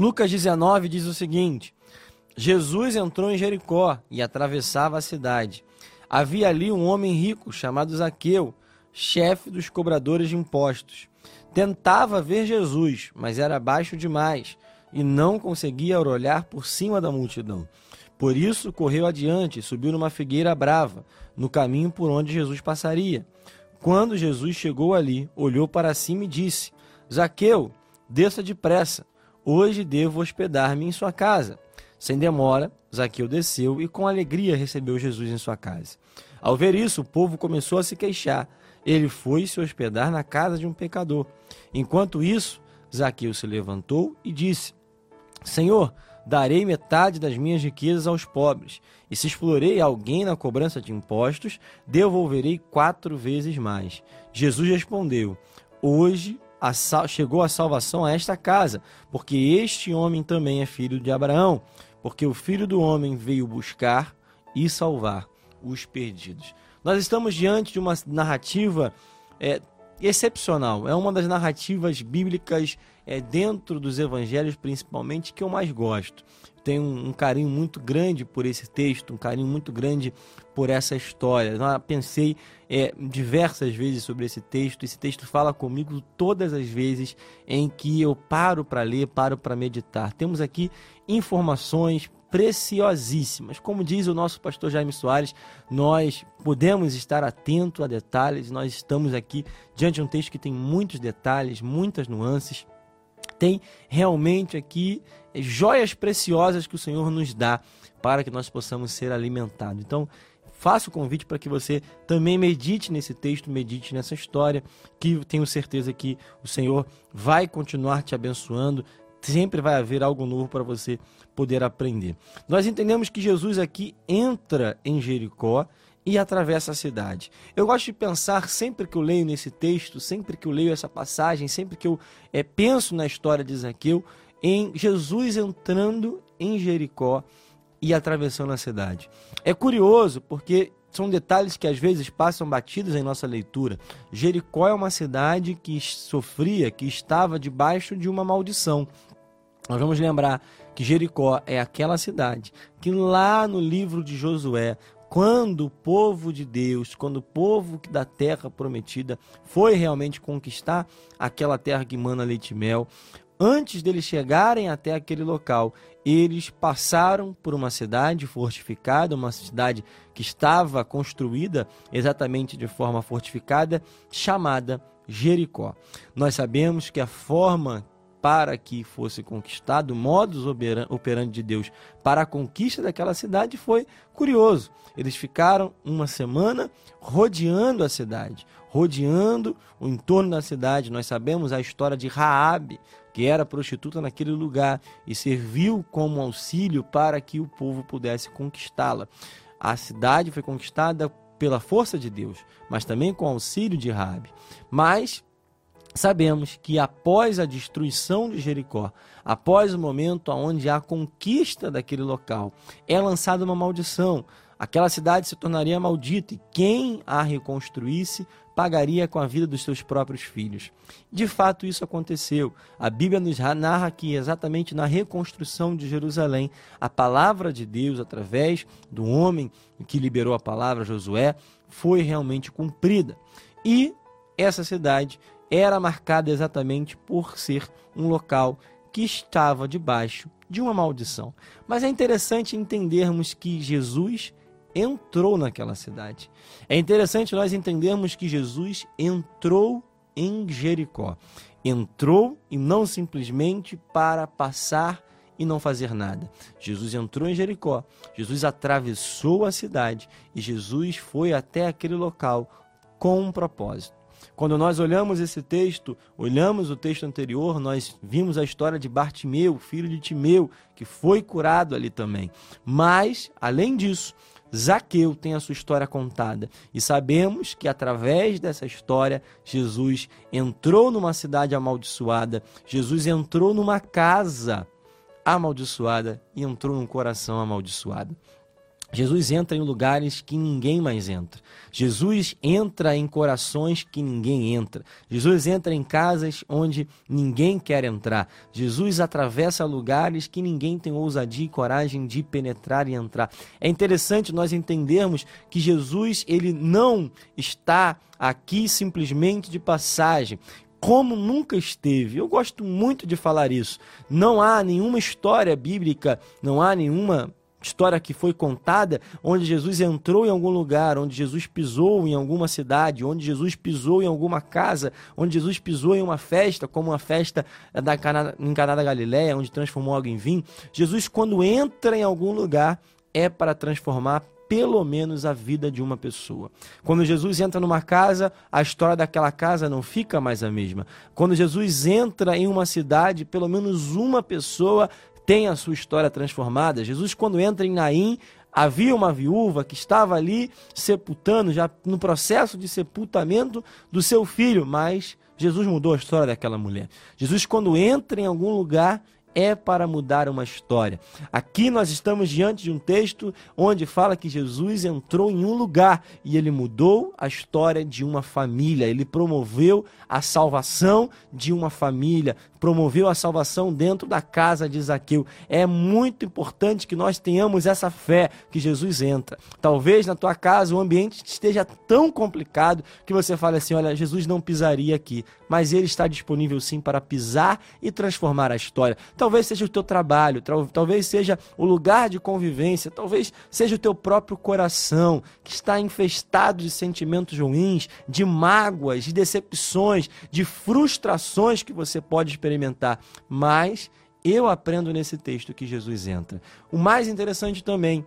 Lucas 19 diz o seguinte: Jesus entrou em Jericó e atravessava a cidade. Havia ali um homem rico chamado Zaqueu, chefe dos cobradores de impostos. Tentava ver Jesus, mas era baixo demais e não conseguia olhar por cima da multidão. Por isso correu adiante e subiu numa figueira brava, no caminho por onde Jesus passaria. Quando Jesus chegou ali, olhou para cima e disse: Zaqueu, desça depressa, hoje devo hospedar-me em sua casa. Sem demora, Zaqueu desceu e com alegria recebeu Jesus em sua casa. Ao ver isso, o povo começou a se queixar. Ele foi se hospedar na casa de um pecador. Enquanto isso, Zaqueu se levantou e disse: Senhor, darei metade das minhas riquezas aos pobres, e se explorei alguém na cobrança de impostos, devolverei quatro vezes mais. Jesus respondeu: Hoje a chegou a salvação a esta casa, porque este homem também é filho de Abraão, porque o filho do homem veio buscar e salvar os perdidos. Nós estamos diante de uma narrativa é, excepcional. É uma das narrativas bíblicas é, dentro dos evangelhos, principalmente, que eu mais gosto. Tenho um, carinho muito grande por esse texto, um carinho muito grande por essa história. Eu pensei é, diversas vezes sobre esse texto. Esse texto fala comigo todas as vezes em que eu paro para ler, paro para meditar. Temos aqui informações, preciosíssimas. Como diz o nosso pastor Jaime Soares, nós podemos estar atento a detalhes, nós estamos aqui diante de um texto que tem muitos detalhes, muitas nuances. Tem realmente aqui joias preciosas que o Senhor nos dá para que nós possamos ser alimentados. Então, faço o convite para que você também medite nesse texto, medite nessa história, que tenho certeza que o Senhor vai continuar te abençoando, sempre vai haver algo novo para você poder aprender. Nós entendemos que Jesus aqui entra em Jericó e atravessa a cidade. Eu gosto de pensar sempre que eu leio nesse texto, sempre que eu leio essa passagem, sempre que eu é, penso na história de Zaqueu, em Jesus entrando em Jericó e atravessando a cidade. É curioso porque são detalhes que às vezes passam batidos em nossa leitura. Jericó é uma cidade que sofria, que estava debaixo de uma maldição. Nós vamos lembrar que Jericó é aquela cidade que lá no livro de Josué, quando o povo de Deus, quando o povo da terra prometida foi realmente conquistar aquela terra que mana leite e mel, antes deles chegarem até aquele local, eles passaram por uma cidade fortificada, uma cidade que estava construída exatamente de forma fortificada, chamada Jericó. Nós sabemos que a forma para que fosse conquistado, o modus operandi de Deus para a conquista daquela cidade foi curioso. Eles ficaram uma semana rodeando a cidade, rodeando o entorno da cidade. Nós sabemos a história de Raabe, que era prostituta naquele lugar e serviu como auxílio para que o povo pudesse conquistá-la. A cidade foi conquistada pela força de Deus, mas também com auxílio de Raabe. Mas sabemos que após a destruição de Jericó, após o momento onde há a conquista daquele local, é lançada uma maldição. Aquela cidade se tornaria maldita e quem a reconstruísse pagaria com a vida dos seus próprios filhos. De fato, isso aconteceu. A Bíblia nos narra que exatamente na reconstrução de Jerusalém, a palavra de Deus, através do homem que liberou a palavra, Josué, foi realmente cumprida. E essa cidade era marcada exatamente por ser um local que estava debaixo de uma maldição. Mas é interessante entendermos que Jesus entrou naquela cidade. É interessante nós entendermos que Jesus entrou em Jericó. Entrou e não simplesmente para passar e não fazer nada. Jesus entrou em Jericó, Jesus atravessou a cidade e Jesus foi até aquele local com um propósito. Quando nós olhamos esse texto, olhamos o texto anterior, nós vimos a história de Bartimeu, filho de Timeu, que foi curado ali também. Mas, além disso, Zaqueu tem a sua história contada e sabemos que através dessa história Jesus entrou numa cidade amaldiçoada, Jesus entrou numa casa amaldiçoada e entrou num coração amaldiçoado. Jesus entra em lugares que ninguém mais entra. Jesus entra em corações que ninguém entra. Jesus entra em casas onde ninguém quer entrar. Jesus atravessa lugares que ninguém tem ousadia e coragem de penetrar e entrar. É interessante nós entendermos que Jesus ele não está aqui simplesmente de passagem como nunca esteve. Eu gosto muito de falar isso. Não há nenhuma história bíblica, não há nenhuma história que foi contada, onde Jesus entrou em algum lugar, onde Jesus pisou em alguma cidade, onde Jesus pisou em alguma casa, onde Jesus pisou em uma festa, como uma festa da Cana, em Caná da Galiléia, onde transformou algo em vinho. Jesus, quando entra em algum lugar, é para transformar pelo menos a vida de uma pessoa. Quando Jesus entra numa casa, a história daquela casa não fica mais a mesma. Quando Jesus entra em uma cidade, pelo menos uma pessoa tem a sua história transformada. Jesus, quando entra em Naim, havia uma viúva que estava ali sepultando, já no processo de sepultamento do seu filho, mas Jesus mudou a história daquela mulher. Jesus, quando entra em algum lugar, é para mudar uma história. Aqui nós estamos diante de um texto onde fala que Jesus entrou em um lugar e ele mudou a história de uma família, ele promoveu a salvação de uma família, promoveu a salvação dentro da casa de Zaqueu. É muito importante que nós tenhamos essa fé que Jesus entra. Talvez na tua casa o ambiente esteja tão complicado que você fale assim: olha, Jesus não pisaria aqui, mas ele está disponível sim para pisar e transformar a história. Talvez seja o teu trabalho, talvez seja o lugar de convivência, talvez seja o teu próprio coração que está infestado de sentimentos ruins, de mágoas, de decepções, de frustrações que você pode experimentar. Mas eu aprendo nesse texto que Jesus entra. O mais interessante também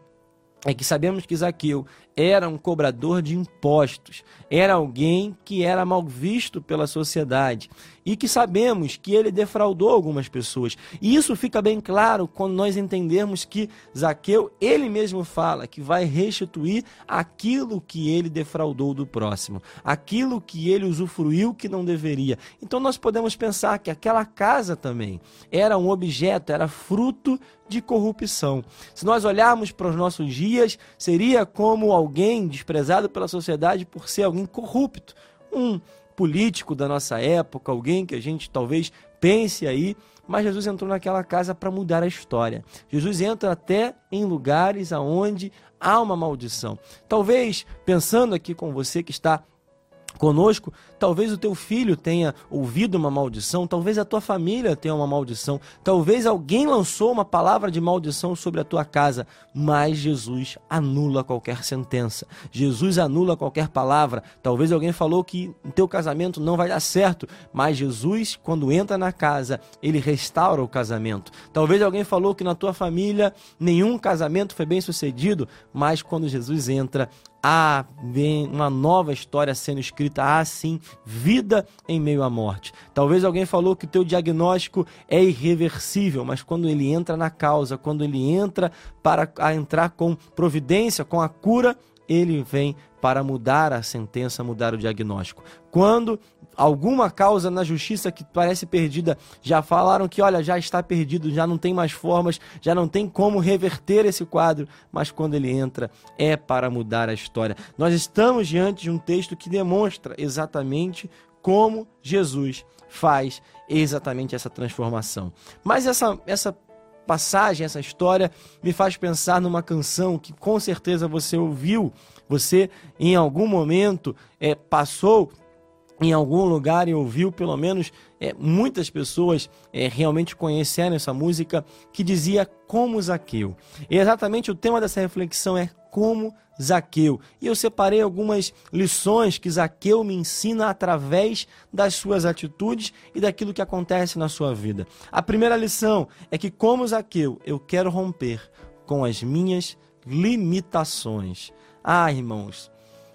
é que sabemos que Zaqueu era um cobrador de impostos, era alguém que era mal visto pela sociedade e que sabemos que ele defraudou algumas pessoas. E isso fica bem claro quando nós entendermos que Zaqueu, ele mesmo fala que vai restituir aquilo que ele defraudou do próximo, aquilo que ele usufruiu que não deveria. Então nós podemos pensar que aquela casa também era um objeto, era fruto de corrupção. Se nós olharmos para os nossos dias, seria como alguém desprezado pela sociedade por ser alguém corrupto, um político da nossa época, alguém que a gente talvez pense aí, mas Jesus entrou naquela casa para mudar a história. Jesus entra até em lugares aonde há uma maldição. Talvez pensando aqui com você que está conosco, talvez o teu filho tenha ouvido uma maldição, talvez a tua família tenha uma maldição, talvez alguém lançou uma palavra de maldição sobre a tua casa, mas Jesus anula qualquer sentença. Jesus anula qualquer palavra. Talvez alguém falou que o teu casamento não vai dar certo, mas Jesus, quando entra na casa, ele restaura o casamento. Talvez alguém falou que na tua família nenhum casamento foi bem sucedido, mas quando Jesus entra, há uma nova história sendo escrita, há sim vida em meio à morte. Talvez alguém falou que o teu diagnóstico é irreversível, mas quando ele entra na causa, quando ele entra para entrar com providência, com a cura, ele vem para mudar a sentença, mudar o diagnóstico. Quando alguma causa na justiça que parece perdida, já falaram que, olha, já está perdido, já não tem mais formas, já não tem como reverter esse quadro, mas quando ele entra, é para mudar a história. Nós estamos diante de um texto que demonstra exatamente como Jesus faz exatamente essa transformação. Mas essa, essa passagem, essa história, me faz pensar numa canção que com certeza você ouviu, você em algum momento é, passou em algum lugar e ouviu, pelo menos é, muitas pessoas é, realmente conheceram essa música, que dizia Como Zaqueu. E exatamente o tema dessa reflexão é Como Zaqueu. E eu separei algumas lições que Zaqueu me ensina através das suas atitudes e daquilo que acontece na sua vida. A primeira lição é que, como Zaqueu, eu quero romper com as minhas limitações. Ah, irmãos,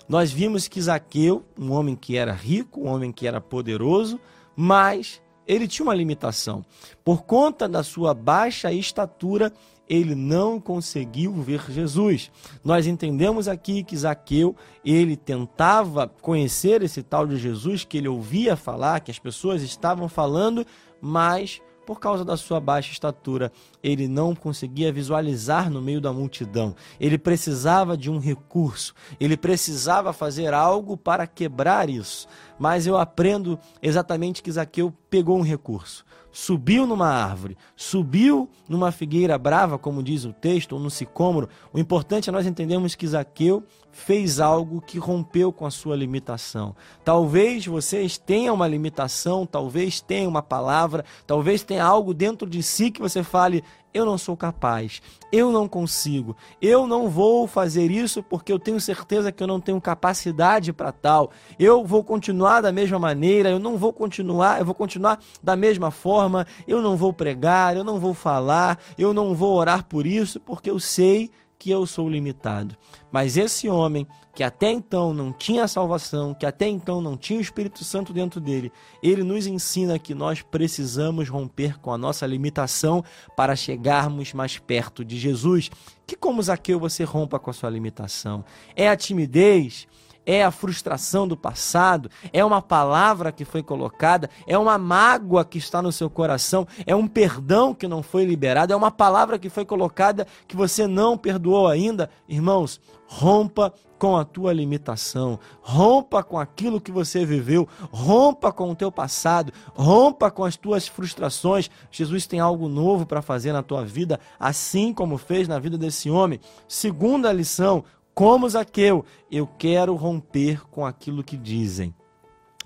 nós vimos que Zaqueu, um homem que era rico, um homem que era poderoso, mas ele tinha uma limitação. Por conta da sua baixa estatura, ele não conseguiu ver Jesus. Nós entendemos aqui que Zaqueu, ele tentava conhecer esse tal de Jesus que ele ouvia falar, que as pessoas estavam falando, mas por causa da sua baixa estatura, ele não conseguia visualizar no meio da multidão. Ele precisava de um recurso, ele precisava fazer algo para quebrar isso. Mas eu aprendo exatamente que Zaqueu pegou um recurso subiu numa árvore, subiu numa figueira brava, como diz o texto, ou no sicômoro. O importante é nós entendermos que Zaqueu fez algo que rompeu com a sua limitação. Talvez vocês tenham uma limitação, talvez tenha uma palavra, talvez tenha algo dentro de si que você fale: eu não sou capaz, eu não consigo, eu não vou fazer isso porque eu tenho certeza que eu não tenho capacidade para tal. Eu vou continuar da mesma maneira, eu não vou continuar, eu vou continuar da mesma forma, eu não vou pregar, eu não vou falar, eu não vou orar por isso porque eu sei que eu sou limitado. Mas esse homem, que até então não tinha salvação, que até então não tinha o Espírito Santo dentro dele, ele nos ensina que nós precisamos romper com a nossa limitação para chegarmos mais perto de Jesus. Que como Zaqueu você rompa com a sua limitação? É a timidez? É a frustração do passado, é uma palavra que foi colocada, é uma mágoa que está no seu coração, é um perdão que não foi liberado, é uma palavra que foi colocada que você não perdoou ainda. Irmãos, rompa com a tua limitação, rompa com aquilo que você viveu, rompa com o teu passado, rompa com as tuas frustrações. Jesus tem algo novo para fazer na tua vida, assim como fez na vida desse homem. Segunda lição, como Zaqueu, eu quero romper com aquilo que dizem.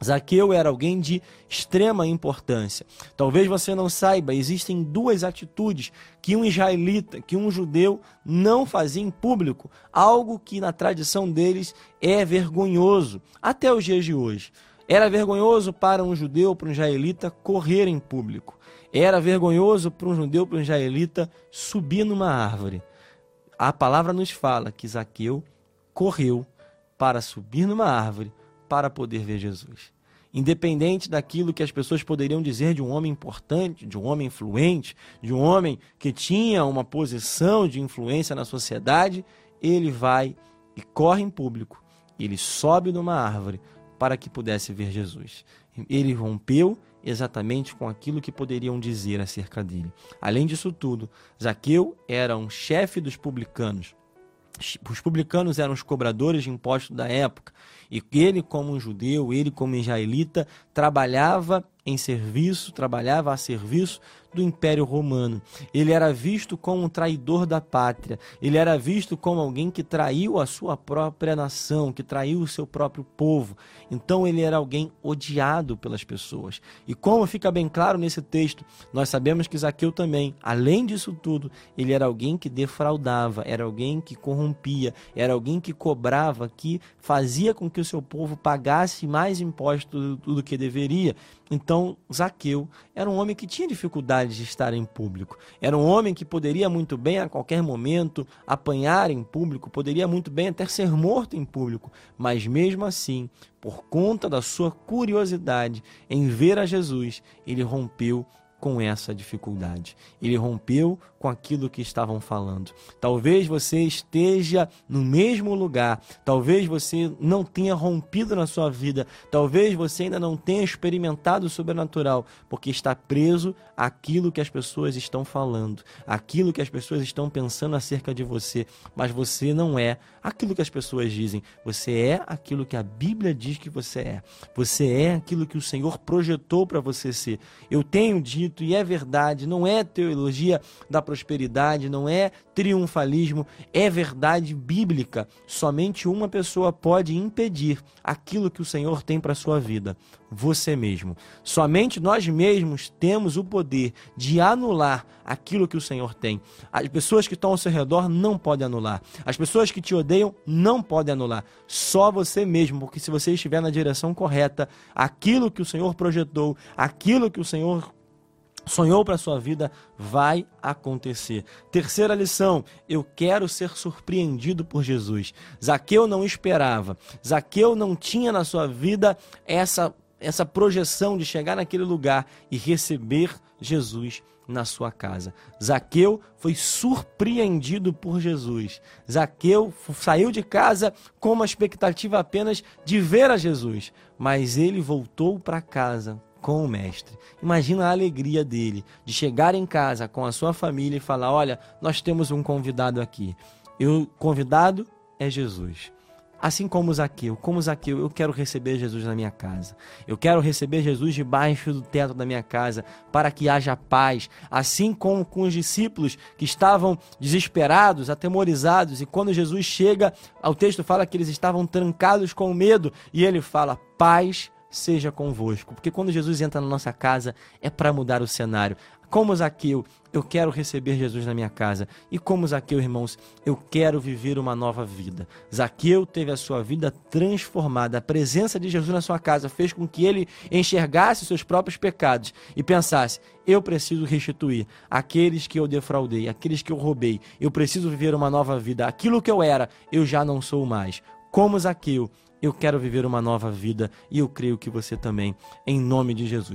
Zaqueu era alguém de extrema importância. Talvez você não saiba, existem duas atitudes que um israelita, que um judeu não fazia em público, algo que na tradição deles é vergonhoso, até os dias de hoje. Era vergonhoso para um judeu, para um israelita, correr em público. Era vergonhoso para um judeu, para um israelita, subir numa árvore a palavra nos fala que Zaqueu correu para subir numa árvore para poder ver Jesus. Independente daquilo que as pessoas poderiam dizer de um homem importante, de um homem influente, de um homem que tinha uma posição de influência na sociedade, ele vai e corre em público. Ele sobe numa árvore para que pudesse ver Jesus. Ele rompeu exatamente com aquilo que poderiam dizer acerca dele. Além disso tudo, Zaqueu era um chefe dos publicanos. Os publicanos eram os cobradores de impostos da época. E ele, como um judeu, ele, como israelita, trabalhava em serviço, trabalhava a serviço do Império Romano. Ele era visto como um traidor da pátria. Ele era visto como alguém que traiu a sua própria nação, que traiu o seu próprio povo. Então ele era alguém odiado pelas pessoas. E como fica bem claro nesse texto, nós sabemos que Zaqueu também, além disso tudo, ele era alguém que defraudava, era alguém que corrompia, era alguém que cobrava, que fazia com que o seu povo pagasse mais impostos do, que deveria. Então, Zaqueu era um homem que tinha dificuldade de estar em público. Era um homem que poderia muito bem, a qualquer momento, apanhar em público, poderia muito bem até ser morto em público. Mas mesmo assim, por conta da sua curiosidade em ver a Jesus, ele rompeu com essa dificuldade. Ele rompeu com aquilo que estavam falando. Talvez você esteja no mesmo lugar, talvez você não tenha rompido na sua vida, talvez você ainda não tenha experimentado o sobrenatural, porque está preso àquilo que as pessoas estão falando, aquilo que as pessoas estão pensando acerca de você, mas você não é aquilo que as pessoas dizem, você é aquilo que a Bíblia diz que você é. Você é aquilo que o Senhor projetou para você ser. Eu tenho dito e é verdade, não é teologia da prosperidade, não é triunfalismo, é verdade bíblica. Somente uma pessoa pode impedir aquilo que o Senhor tem para a sua vida: você mesmo. Somente nós mesmos temos o poder de anular aquilo que o Senhor tem. As pessoas que estão ao seu redor não podem anular. As pessoas que te odeiam não podem anular. Só você mesmo, porque se você estiver na direção correta, aquilo que o Senhor projetou, aquilo que o Senhor sonhou para a sua vida vai acontecer. Terceira lição, eu quero ser surpreendido por Jesus. Zaqueu não esperava. Zaqueu não tinha na sua vida essa essa projeção de chegar naquele lugar e receber Jesus na sua casa. Zaqueu foi surpreendido por Jesus. Zaqueu saiu de casa com uma expectativa apenas de ver a Jesus, mas ele voltou para casa com o mestre. Imagina a alegria dele de chegar em casa com a sua família e falar: Olha, nós temos um convidado aqui. E o convidado é Jesus. Assim como Zaqueu, como Zaqueu, eu quero receber Jesus na minha casa. Eu quero receber Jesus debaixo do teto da minha casa, para que haja paz. Assim como com os discípulos que estavam desesperados, atemorizados, e quando Jesus chega, o texto fala que eles estavam trancados com medo, e ele fala: paz seja convosco. Porque quando Jesus entra na nossa casa, é para mudar o cenário. Como Zaqueu, eu quero receber Jesus na minha casa. E como Zaqueu, irmãos, eu quero viver uma nova vida. Zaqueu teve a sua vida transformada. A presença de Jesus na sua casa fez com que ele enxergasse seus próprios pecados e pensasse: eu preciso restituir aqueles que eu defraudei, aqueles que eu roubei. Eu preciso viver uma nova vida. Aquilo que eu era, eu já não sou mais. Como Zaqueu, eu quero viver uma nova vida e eu creio que você também, em nome de Jesus.